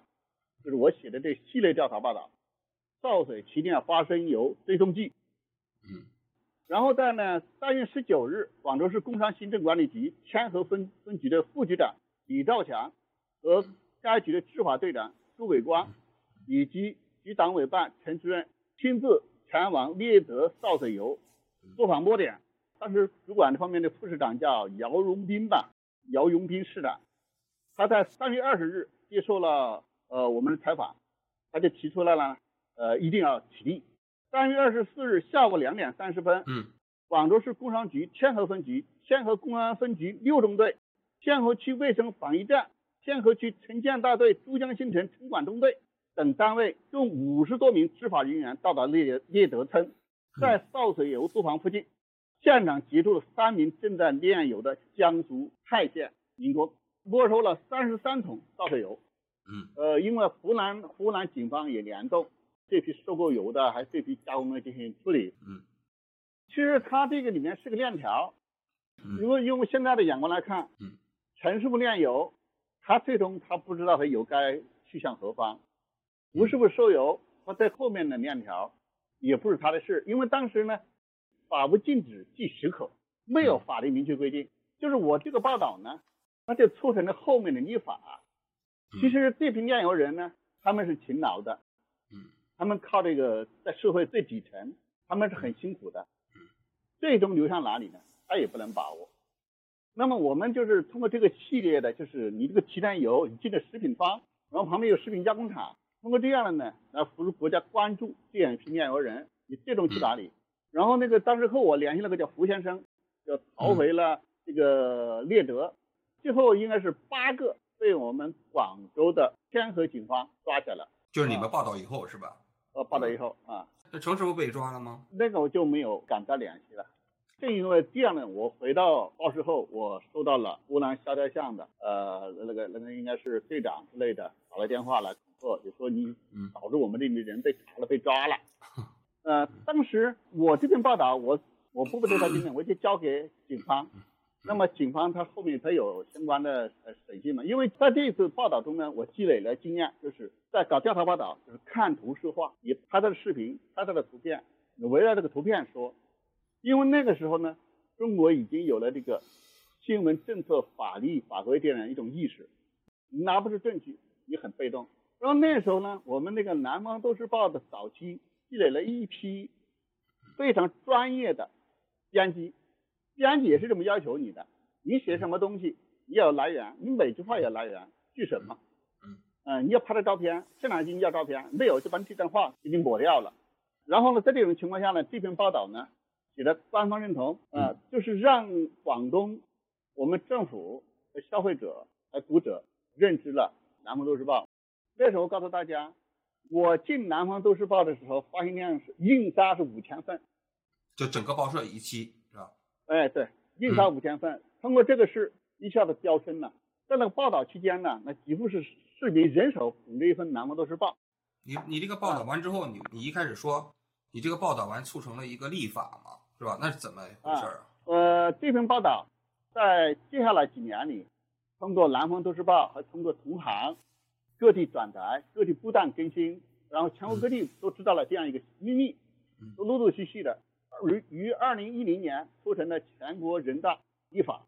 就是我写的这系列调查报道，《潲水提炼花生油追踪记》。嗯。然后在呢，三月十九日，广州市工商行政管理局天河分分局的副局长李兆强和该局的执法队长朱伟光，以及局党委办陈主任亲自。前往猎德潲水油作坊摸点，当时主管这方面的副市长叫姚荣斌吧，姚荣斌市长，他在三月二十日接受了呃我们的采访，他就提出来了，呃一定要起立。三月二十四日下午两点三十分，嗯，广州市工商局天河分局、天河公安分局六中队、天河区卫生防疫站、天河区城建大队珠江新城城管中队。等单位共五十多名执法人员到达猎猎德村，在潲水油作坊附近，现场截住了三名正在炼油的江苏泰县民工，没收了三十三桶潲水油。嗯，呃，因为湖南湖南警方也联动这批收购油的，还这批加工的进行处理。嗯，其实它这个里面是个链条，如果用现在的眼光来看，嗯，陈师傅炼油，他最终他不知道他油该去向何方。吴师傅收油，他在后面的链条也不是他的事，因为当时呢，法不禁止即许可，没有法律明确规定。就是我这个报道呢，那就促成了后面的立法。其实这批炼油人呢，他们是勤劳的，嗯，他们靠这个在社会最底层，他们是很辛苦的，最终流向哪里呢？他也不能把握。那么我们就是通过这个系列的，就是你这个提炼油，你进了食品方，然后旁边有食品加工厂。通过这样的呢，来辅助国家关注这样一批炼油人，你这种去哪里？然后那个当时和我联系了个叫胡先生，就逃回了这个猎德，最后应该是八个被我们广州的天河警方抓起来了。就是你们报道以后是吧？呃，报道以后啊，那程师傅被抓了吗？那个我就没有敢再联系了。正因为这样呢，我回到报社后，我收到了湖南萧条巷的呃那个那个应该是队长之类的打来电话来恐吓，就说你导致我们这里人被查了被抓了。(laughs) 呃，当时我这篇报道我我不对他进行，我就交给警方。那么警方他后面他有相关的呃审讯嘛？因为在这一次报道中呢，我积累了经验，就是在搞调查报道，就是看图说话，你拍他的视频，拍他的图片，你围绕这个图片说。因为那个时候呢，中国已经有了这个新闻政策法律法规这样一种意识，你拿不出证据，你很被动。然后那时候呢，我们那个南方都市报的早期积累了一批非常专业的编辑。编辑也是这么要求你的，你写什么东西你要有来源，你每句话要有来源，据什么？嗯，嗯，你要拍的照片，现场经要照片，没有就把这段话给你抹掉了。然后呢，在这种情况下呢，这篇报道呢，写的官方认同啊，就是让广东我们政府和消费者和读者认知了南方都市报。那时候告诉大家，我进南方都市报的时候，发行量是印刷是五千份，就整个报社一期是吧。哎，对，印刷五千份，通过这个事一下子飙升了。在那个报道期间呢，那几乎是市民人手捧着一份《南方都市报》。你你这个报道完之后，你你一开始说你这个报道完促成了一个立法嘛，是吧？那是怎么回事啊？呃，这篇报道在接下来几年里，通过《南方都市报》和通过同行各地转载、各地不断更新，然后全国各地都知道了这样一个秘密，都陆陆续续的。于于二零一零年促成了全国人大立法，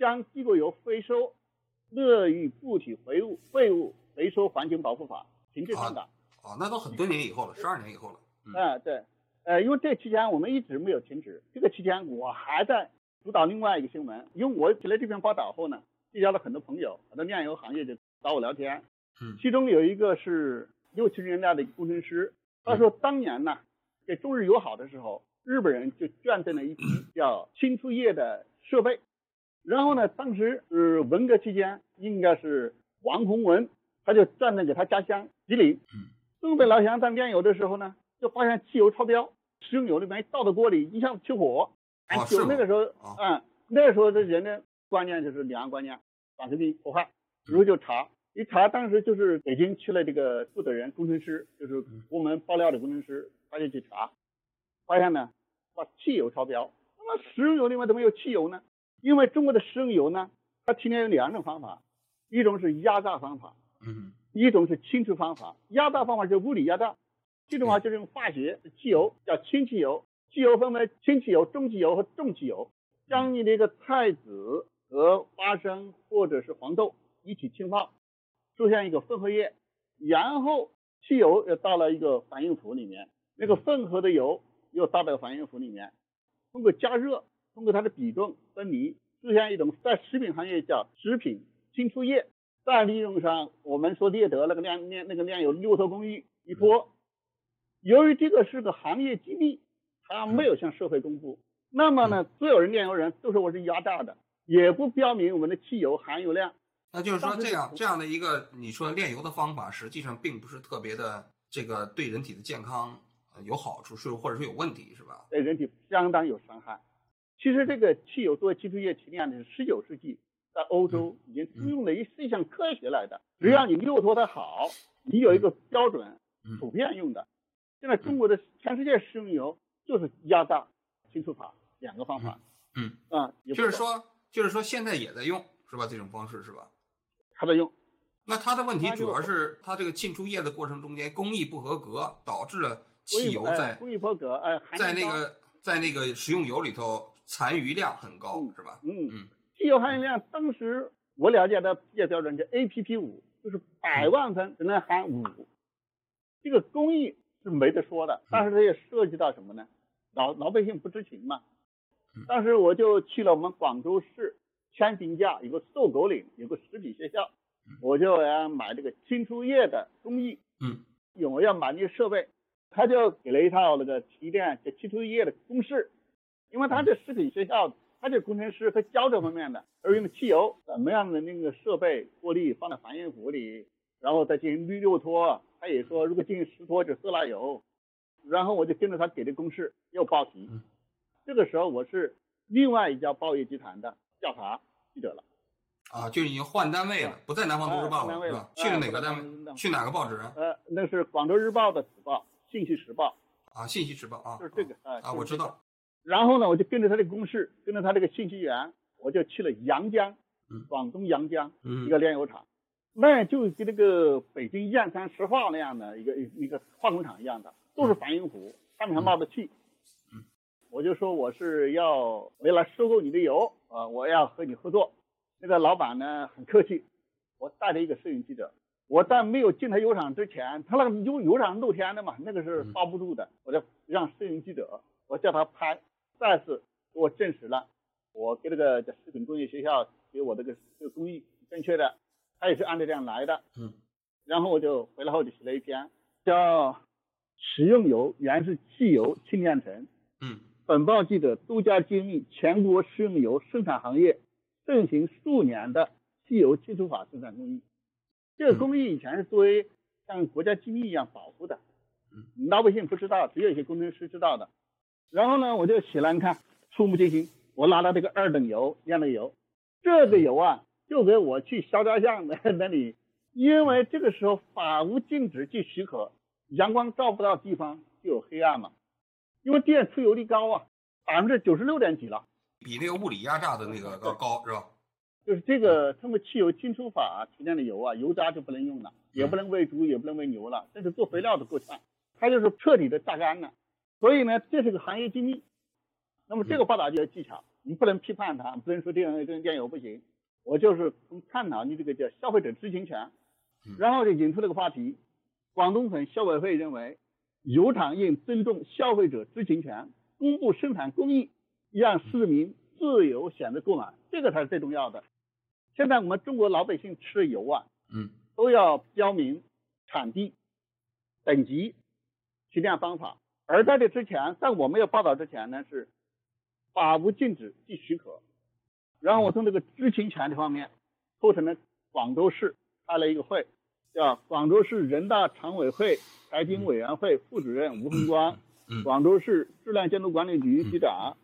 将地沟油回收乐于固体废物废物回收环境保护法停止上岗。哦，那都很多年以后了，十二年以后了。嗯，对，呃，因为这期间我们一直没有停止。这个期间我还在主导另外一个新闻，因为我写了这篇报道后呢，结交了很多朋友，很多炼油行业就找我聊天。嗯，其中有一个是六七十年代的工程师，他说当年呢，给中日友好的时候。日本人就捐赠了一批 (clears throat) 叫清除液的设备，然后呢，当时是文革期间，应该是王洪文，他就捐赠给他家乡吉林。东北老乡在炼油的时候呢，就发现汽油超标，食用油里面倒到锅里，一下子起火。就那个时候，嗯，那个时候的人的观念就是两个观念，短视频破坏，然后就查，一查当时就是北京去了这个负责人工程师，就是我们爆料的工程师，他就去查。发现呢，把汽油超标。那么食用油里面怎么有汽油呢？因为中国的食用油呢，它提炼有两种方法，一种是压榨方法，嗯，一种是清除方法。压榨方法就是物理压榨，这种话就是用化学汽油，叫氢汽油。汽油分为氢汽油、中汽油和重汽油。将你的一个菜籽和花生或者是黄豆一起浸泡，出现一个混合液，然后汽油又到了一个反应釜里面，那个混合的油。又到了反应釜里面，通过加热，通过它的比重分离，出现一种在食品行业叫食品清除液。再利用上我们说猎德那个炼炼那个炼油六头工艺一泼，由于这个是个行业机密，它没有向社会公布，那么呢，所有人炼油人都说我是压榨的，也不标明我们的汽油含油量。那就是说，这样这样的一个你说炼油的方法，实际上并不是特别的这个对人体的健康。有好处是，或者是有问题是吧？对人体相当有伤害。其实这个汽油作为基础液提炼的是十九世纪在欧洲已经通用的一是一项科学来的。只要你六脱的好，你有一个标准普遍用的。现在中国的全世界食用油就是压榨清除法两个方法。嗯啊，就是说就是说现在也在用是吧？这种方式是吧？还在用。那它的问题主要是它这个浸出液的过程中间工艺不合格，导致了。汽油在工艺不合格，哎，在那个在那个食用油里头残余量很高，是吧？嗯嗯，汽油含油量当时我了解的业标准叫 APP 五，就是百万分只能含五，这个工艺是没得说的。但是它也涉及到什么呢？老老百姓不知情嘛。当时我就去了我们广州市千金架有个瘦狗岭有个食品学校，我就要买这个清除液的工艺，嗯，我要买那些设备。他就给了一套那个提炼就提出液的公式，因为他这食品学校，他这工程师他教这方面的，而用的汽油怎么样的那个设备过滤放在反应壶里，然后再进行滤六脱，他也说如果进行十脱就色拉油，然后我就跟着他给的公式又报题，这个时候我是另外一家报业集团的调查记者了。啊，就已经换单位了，不在南方都市报了，是吧？去了哪个单位？去哪个报纸？呃，那是广州日报的子报，《信息时报》啊，《信息时报》啊，就是这个啊啊，我知道。然后呢，我就跟着他这个公式，跟着他这个信息源，我就去了阳江，广东阳江一个炼油厂，那就跟那个北京燕山石化那样的一个一个化工厂一样的，都是反应壶，上面还冒着气。我就说我是要为了收购你的油啊，我要和你合作。那个老板呢很客气，我带着一个摄影记者，我在没有进他油厂之前，他那个油油厂露天的嘛，那个是包不住的，我就让摄影记者，我叫他拍，再次给我证实了，我给这个食品工业学校给我这个这个工艺正确的，他也是按照这样来的，嗯，然后我就回来后就写了一篇，叫食用油原是汽油轻炼成，嗯，本报记者独家揭秘全国食用油生产行业。盛行数年的汽油清除法生产工艺，这个工艺以前是作为像国家机密一样保护的，老百姓不知道，只有一些工程师知道的。然后呢，我就起来，你看触目惊心，我拿到这个二等油炼的油，这个油啊，就给我去肖家巷的那里，因为这个时候法无禁止即许可，阳光照不到地方就有黑暗嘛，因为电出油率高啊，百分之九十六点几了。比那个物理压榨的那个要高是吧？就是这个通过汽油清除法提炼的油啊，油渣就不能用了，也不能喂猪，也不能喂牛了，甚至做肥料都够呛。它就是彻底的榨干了。所以呢，这是个行业机密。那么这个报道就有技巧，你不能批判它，不能说这样这种电油不行。我就是从探讨你这个叫消费者知情权，然后就引出这个话题。广东省消委会认为，油厂应尊重消费者知情权，公布生产工艺。让市民自由选择购买，这个才是最重要的。现在我们中国老百姓吃的油啊，嗯，都要标明产地、等级、提炼方法。而在这之前，在我没有报道之前呢，是法无禁止即许可。然后我从这个知情权这方面，促成了广州市开了一个会，叫广州市人大常委会财经委员会副主任吴宏光，广州市质量监督管理局局长。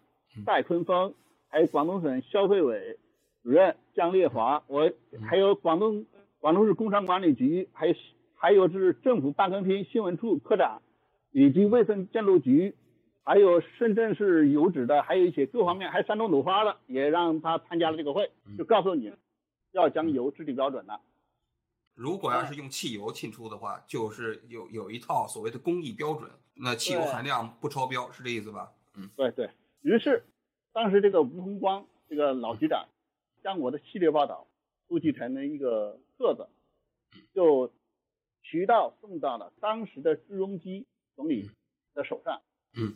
戴坤峰，还有广东省消费委主任江烈华，我还有广东广州市工商管理局，还有还有是政府办公厅新闻处科长，以及卫生监督局，还有深圳市油脂的，还有一些各方面，还有山东鲁花的，也让他参加了这个会，就告诉你，要将油制定标准了。如果要是用汽油浸出的话，就是有有一套所谓的工艺标准，那汽油含量不超标，是这意思吧？嗯，对对。于是，当时这个吴洪光这个老局长，将我的系列报道收集成了一个册子，就渠道送到了当时的朱镕基总理的手上。嗯。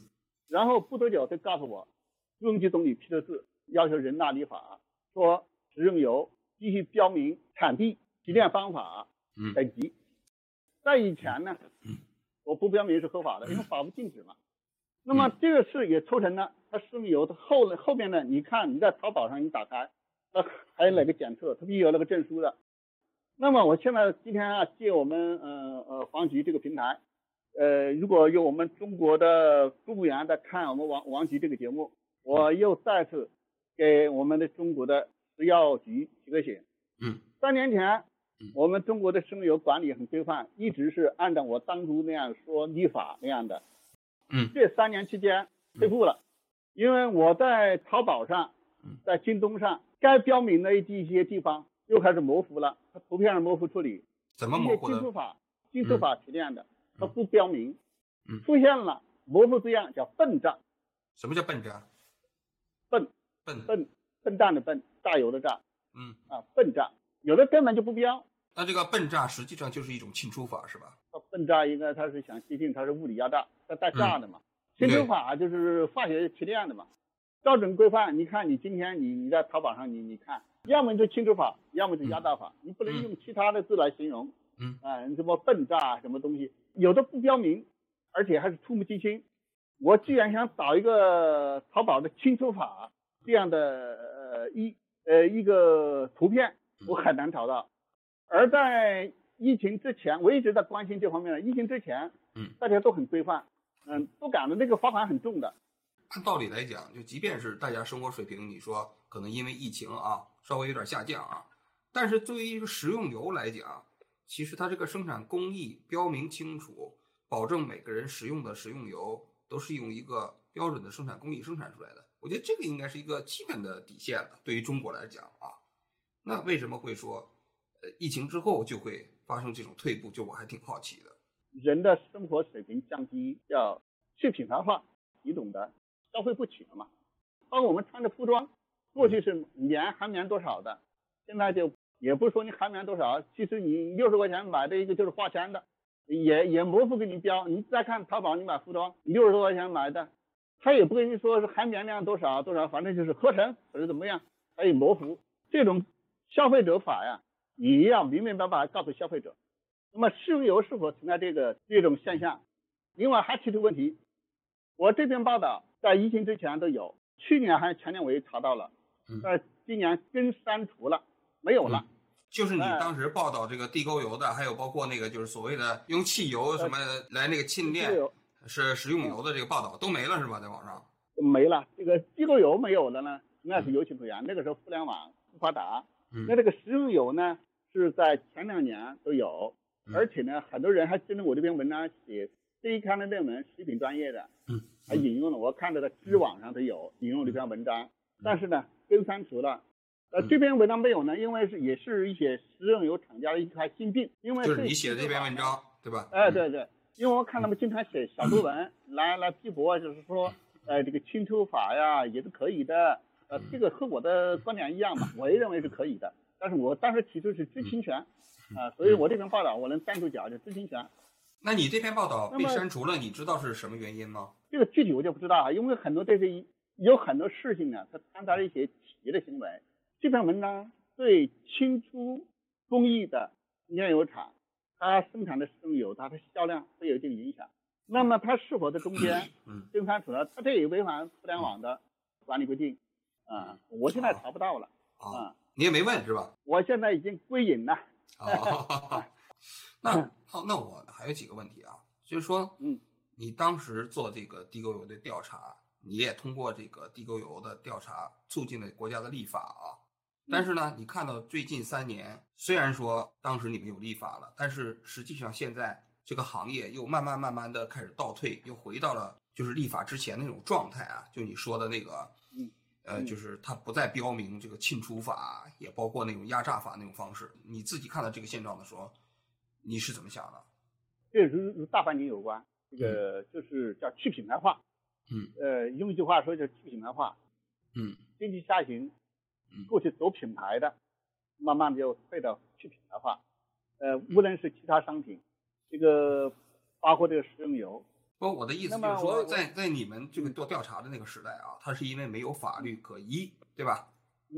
然后不多久，就告诉我，朱镕基总理批的字，要求人大立法，说食用油必须标明产地、提炼方法等级。在以前呢，我不标明是合法的，因为法不禁止嘛。那么这个事也促成了，它食用油的后后面呢？你看你在淘宝上你打开，那还有哪个检测？它必须有那个证书的。那么我现在今天啊，借我们呃呃黄局这个平台，呃，如果有我们中国的公务员在看我们王王局这个节目，我又再次给我们的中国的食药局提个醒。嗯。三年前，我们中国的食用油管理很规范，一直是按照我当初那样说立法那样的。嗯，这三年期间恢复了，因为我在淘宝上，在京东上，该标明的一些地方又开始模糊了，它图片上模糊处理，怎么模糊的？金属法，技术法提炼的，它不标明，嗯，出现了模糊字样，叫笨账。什么叫笨账？笨。笨。笨笨蛋的笨，榨油的榨。嗯。啊，笨榨，有的根本就不标。那这个笨炸实际上就是一种浸出法，是吧？笨炸应该它是想接近，它是物理压榨，它带炸的嘛。沁出法就是化学提炼的嘛，标准规范。你看你今天你你在淘宝上你你看，要么就浸出法，要么就压榨法，你不能用其他的字来形容。嗯，啊，什么笨炸什么东西，有的不标明，而且还是触目惊心。我居然想找一个淘宝的清除法这样的呃一呃一个图片，我很难找到。而在疫情之前，我一直在关心这方面的。疫情之前，嗯，大家都很规范，嗯，不敢的那个罚款很重的。按道理来讲，就即便是大家生活水平，你说可能因为疫情啊稍微有点下降啊，但是对于一个食用油来讲，其实它这个生产工艺标明清楚，保证每个人食用的食用油都是用一个标准的生产工艺生产出来的。我觉得这个应该是一个基本的底线了。对于中国来讲啊，那为什么会说，呃，疫情之后就会发生这种退步？就我还挺好奇的。人的生活水平降低，要去品牌化，你懂的。消费不起了嘛？包括我们穿的服装，过去是棉含棉多少的，现在就也不是说你含棉多少，其实你六十块钱买的一个就是化纤的，也也模糊给你标。你再看淘宝，你买服装六十多块钱买的，他也不跟你说是含棉量多少多少，反正就是合成或者怎么样，他也模糊。这种消费者法呀，也要明明白白告诉消费者。那么食用油是否存在这个这种现象？另外还提出问题，我这篇报道。在疫情之前都有，去年还是前年我也查到了，但今年跟删除了，没有了。就是你当时报道这个地沟油的，还有包括那个就是所谓的用汽油什么来那个沁炼是食用油的这个报道都没了是吧？在网上没了。这个地沟油没有了呢，那是有情可原。那个时候互联网不发达，那这个食用油呢是在前两年都有，而且呢很多人还针对我这篇文章写这一刊的论文，食品专业的。嗯。还引用了，我看到的知网上都有引用这篇文章，但是呢，被删除了。呃，这篇文章没有呢，因为是也是一些食用油厂家的一块心病，因为就是你写的这篇文章，对吧？哎，对对，因为我看他们经常写小作文来来批驳，就是说，呃，这个清除法呀也是可以的，呃，这个和我的观点一样嘛，我也认为是可以的，但是我当时提出是知情权，啊，所以我这篇报道我能站住脚就知情权。那你这篇报道被删除了，你知道是什么原因吗？这个具体我就不知道啊，因为很多这些有很多事情呢，它掺杂了一些企业的行为。这篇文章对清除工艺的炼油厂，它生产的食用油，它的销量会有一定影响。那么它是否在中间嗯被删除了？它这也违反互联网的管理规定啊！我现在查不到了啊！你也没问是吧？我现在已经归隐了。(laughs) 那好，那我还有几个问题啊，就是说，嗯，你当时做这个地沟油的调查，你也通过这个地沟油的调查促进了国家的立法啊。但是呢，你看到最近三年，虽然说当时你们有立法了，但是实际上现在这个行业又慢慢慢慢的开始倒退，又回到了就是立法之前那种状态啊。就你说的那个，嗯，呃，就是它不再标明这个沁除法，也包括那种压榨法那种方式。你自己看到这个现状的时候。你是怎么想的？这如如大环境有关，这个就是叫去品牌化。嗯。呃，用一句话说，叫去品牌化。嗯。经济下行，过去走品牌的，慢慢的就退到去品牌化。呃，无论是其他商品，这个包括这个食用油。不，我的意思就是说，在在你们这个做调查的那个时代啊，它是因为没有法律可依，对吧？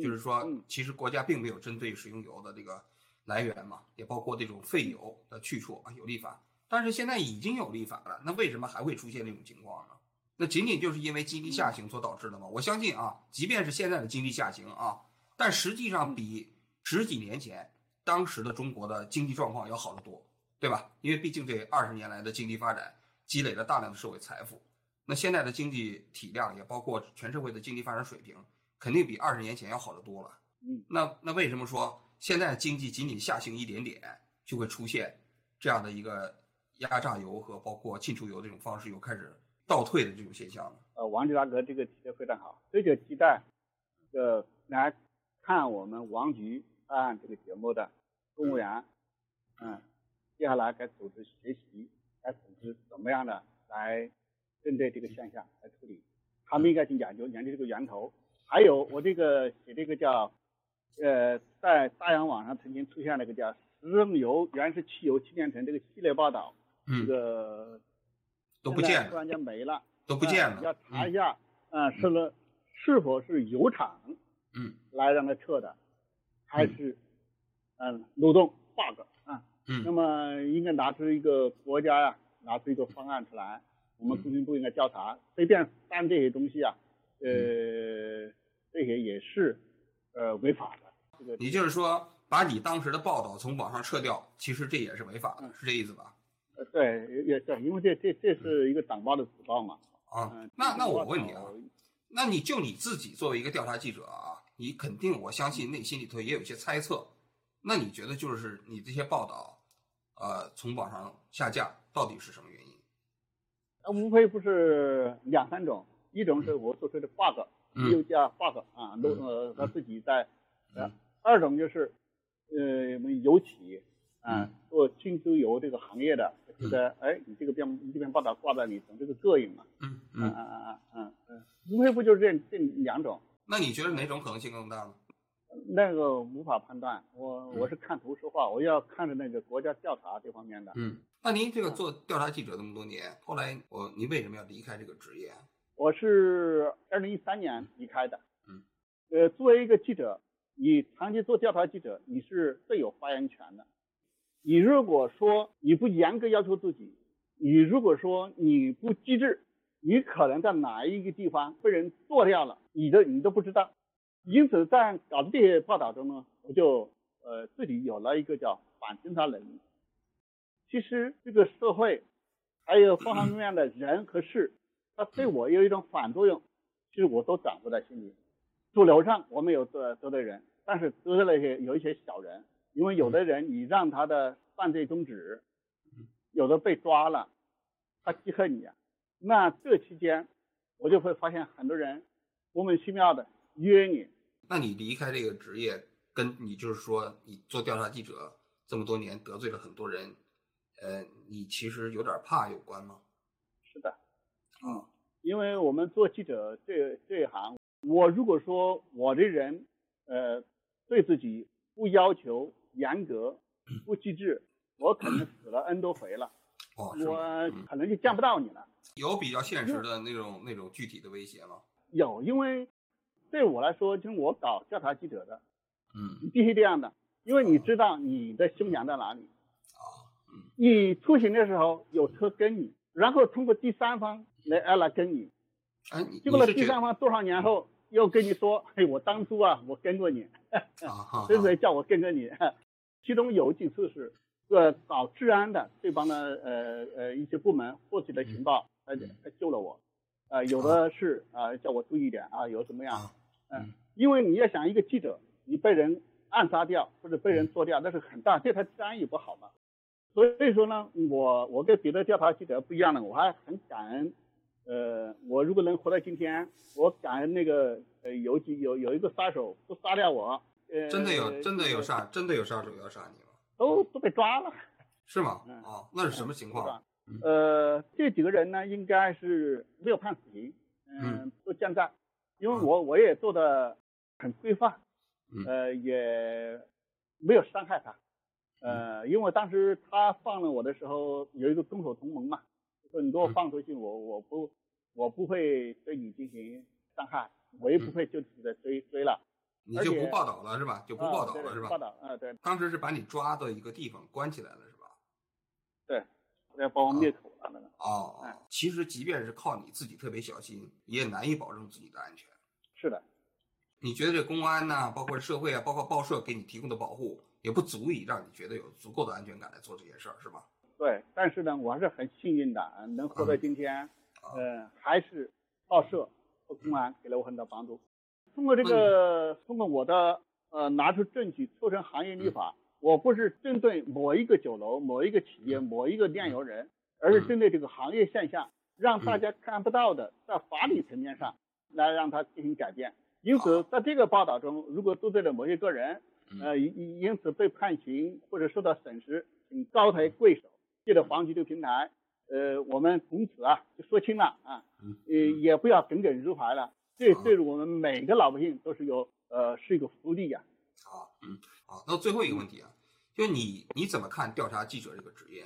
就是说，其实国家并没有针对食用油的这个。来源嘛，也包括这种废油的去处啊，有立法，但是现在已经有立法了，那为什么还会出现这种情况呢？那仅仅就是因为经济下行所导致的吗？我相信啊，即便是现在的经济下行啊，但实际上比十几年前当时的中国的经济状况要好得多，对吧？因为毕竟这二十年来的经济发展积累了大量的社会财富，那现在的经济体量也包括全社会的经济发展水平，肯定比二十年前要好得多了。嗯，那那为什么说？现在经济仅仅下行一点点，就会出现这样的一个压榨油和包括进出油这种方式又开始倒退的这种现象呢呃，王局大哥这个提的非常好，这就期待呃来看我们王局办这个节目的公务员，嗯，接下来该组织学习，该组织怎么样的来针对这个现象来处理，他们应该去研究研究这个源头。还有我这个写这个叫。呃，在大洋网上曾经出现了一个叫“食用油原是汽油气炼成”这个系列报道，这个都不见了，突然间没了，都不见了。要查一下，嗯，是了，是否是油厂，嗯，来让他撤的，还是嗯漏洞 bug 啊？嗯，那么应该拿出一个国家呀拿出一个方案出来，我们工信部应该调查，随便办这些东西啊，呃，这些也是呃违法的。这个也就是说，把你当时的报道从网上撤掉，其实这也是违法的，是这意思吧？呃，对，也也对，因为这这这是一个党报的纸报嘛。啊嗯，那那我问你啊那你就你自己作为一个调查记者啊，你肯定我相信内心里头也有一些猜测。那你觉得就是你这些报道，呃，从网上下架到底是什么原因？呃无非不是两三种，一种是我所说的 bug，嗯。又加 bug 啊，都呃他自己在，呃，二种就是呃我们油企啊嗯。做轻租油这个行业的，觉得哎你这个篇这篇报道挂在里头，这个膈应嘛，嗯嗯。嗯嗯嗯嗯，无非不就是这这两种，那你觉得哪种可能性更大呢？那个无法判断，我我是看图说话，我要看着那个国家调查这方面的。嗯，那您这个做调查记者这么多年，后来我您为什么要离开这个职业啊？我是二零一三年离开的。嗯。呃，作为一个记者，你长期做调查记者，你是最有发言权的。你如果说你不严格要求自己，你如果说你不机智，你可能在哪一个地方被人做掉了，你都你都不知道。因此，在搞这些报道中呢，我就呃自己有了一个叫反侦查能力。其实这个社会还有方方面面的人和事，它对我有一种反作用，其实我都掌握在心里。主流上我们有得得罪人，但是得罪了一些有一些小人，因为有的人你让他的犯罪终止，有的被抓了，他记恨你啊。那这期间，我就会发现很多人莫名其妙的约你，那你离开这个职业，跟你就是说你做调查记者这么多年得罪了很多人，呃，你其实有点怕有关吗？是的，嗯，因为我们做记者这这一行，我如果说我这人，呃，对自己不要求严格、不机智，我可能死了 N 多回了，哦，我嗯可能就见不到你了。有比较现实的那种那种具体的威胁吗？有，因为对我来说，就是我搞调查记者的，嗯。你必须这样的，因为你知道你的凶险在哪里。啊，嗯。你出行的时候有车跟你，然后通过第三方来来来跟你，哎，你结果呢第三方多少年后又跟你说，嘿，我当初啊，我跟过你，啊哈，(laughs) 谁谁叫我跟着你？其中有几次是，呃，搞治安的这帮的呃呃一些部门获取的情报，呃嗯呃救了我，呃有的是啊、叫我注意点啊，有怎么样？啊嗯，因为你要想一个记者，你被人暗杀掉或者被人做掉，那是很大，对他治安也不好嘛。所以说呢，我我跟别的调查记者不一样的，我还很感恩。呃，我如果能活到今天，我感恩那个呃有几有有一个杀手不杀掉我，呃，真的有真的有这个杀真的有杀手要杀你吗？都都被抓了。是吗？啊哦，那是什么情况？呃，这几个人呢，应该是没有判死刑，嗯嗯，都降在，因为我我也做的很规范，嗯。呃，也没有伤害他，呃，因为当时他放了我的时候，有一个攻守同盟嘛，说你给我嗯。放出去，我我不我不会对你进行伤害，我也不会就此的追追了，你就不报道了是吧？就不啊报道了是吧？报道啊，对。当时是把你抓到一个地方关起来了是吧？对，要把我灭口了那个，哦哎，其实即便是靠你自己特别小心，也难以保证自己的安全。是的。你觉得这公安呐、包括社会啊，包括报社给你提供的保护，也不足以让你觉得有足够的安全感来做这件事儿，是吧？对，但是呢，我还是很幸运的，能活到嗯今天，嗯呃，还是报社和公安给了我很多帮助。通过这个，通过我的呃拿出证据促成行业立法，我不是针对某一个酒楼、某一个企业、某一个炼油人，而是针对这个行业现象，让大家看不到的，在法理层面上来让它进行改变。因此，在这个报道中，如果得罪了某些个人，呃，因因因此被判刑或者受到损失，请高抬贵手，借着黄局这个平台，呃，我们从此啊就说清了啊，嗯呃，也不要耿耿于怀了。这啊对我们每个老百姓都是有呃是一个福利呀、好，那最后一个问题啊，就你你怎么看调查记者这个职业？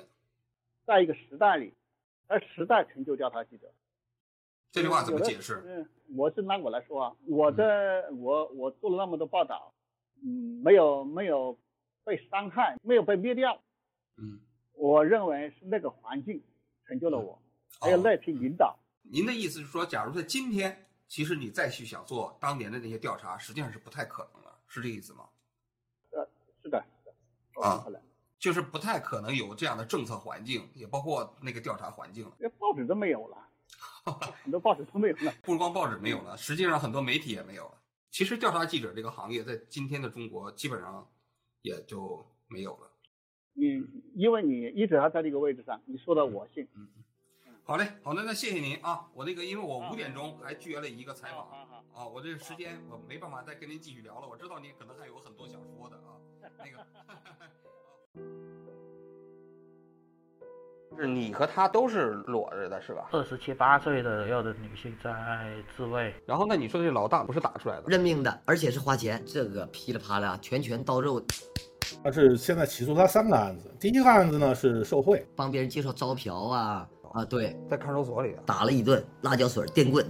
在一个时代里，而时代成就调查记者。这句话怎么解释？嗯，我是拿我来说啊，我的我我做了那么多报道，嗯，没有没有被伤害，没有被灭掉，嗯我认为是那个环境成就了我，还有那批领导。您的意思是说，假如在今天，其实你再去想做当年的那些调查，实际上是不太可能了，是这意思吗？啊就是不太可能有这样的政策环境，也包括那个调查环境了。连报纸都没有了，(laughs) 很多报纸都没有了。不光报纸没有了，实际上很多媒体也没有了。其实调查记者这个行业在今天的中国基本上也就没有了。你因为你一直还在这个位置上，你说的我信。嗯嗯好嘞，好的，那谢谢您啊。我那个，因为我好五点钟还约了一个采访啊，我这个时间我没办法再跟您继续聊了。我知道您可能还有很多想说的啊，那个。(laughs) 是你和他都是裸着的，是吧？二十七八岁的要的女性在自卫，然后，那你说这老大不是打出来的？认命的，而且是花钱，这个噼里啪啦，拳拳到肉，他是现在起诉他三个案子，第一个案子呢是受贿，帮别人介绍招嫖啊啊，对，在看守所里啊。打了一顿辣椒水、电棍。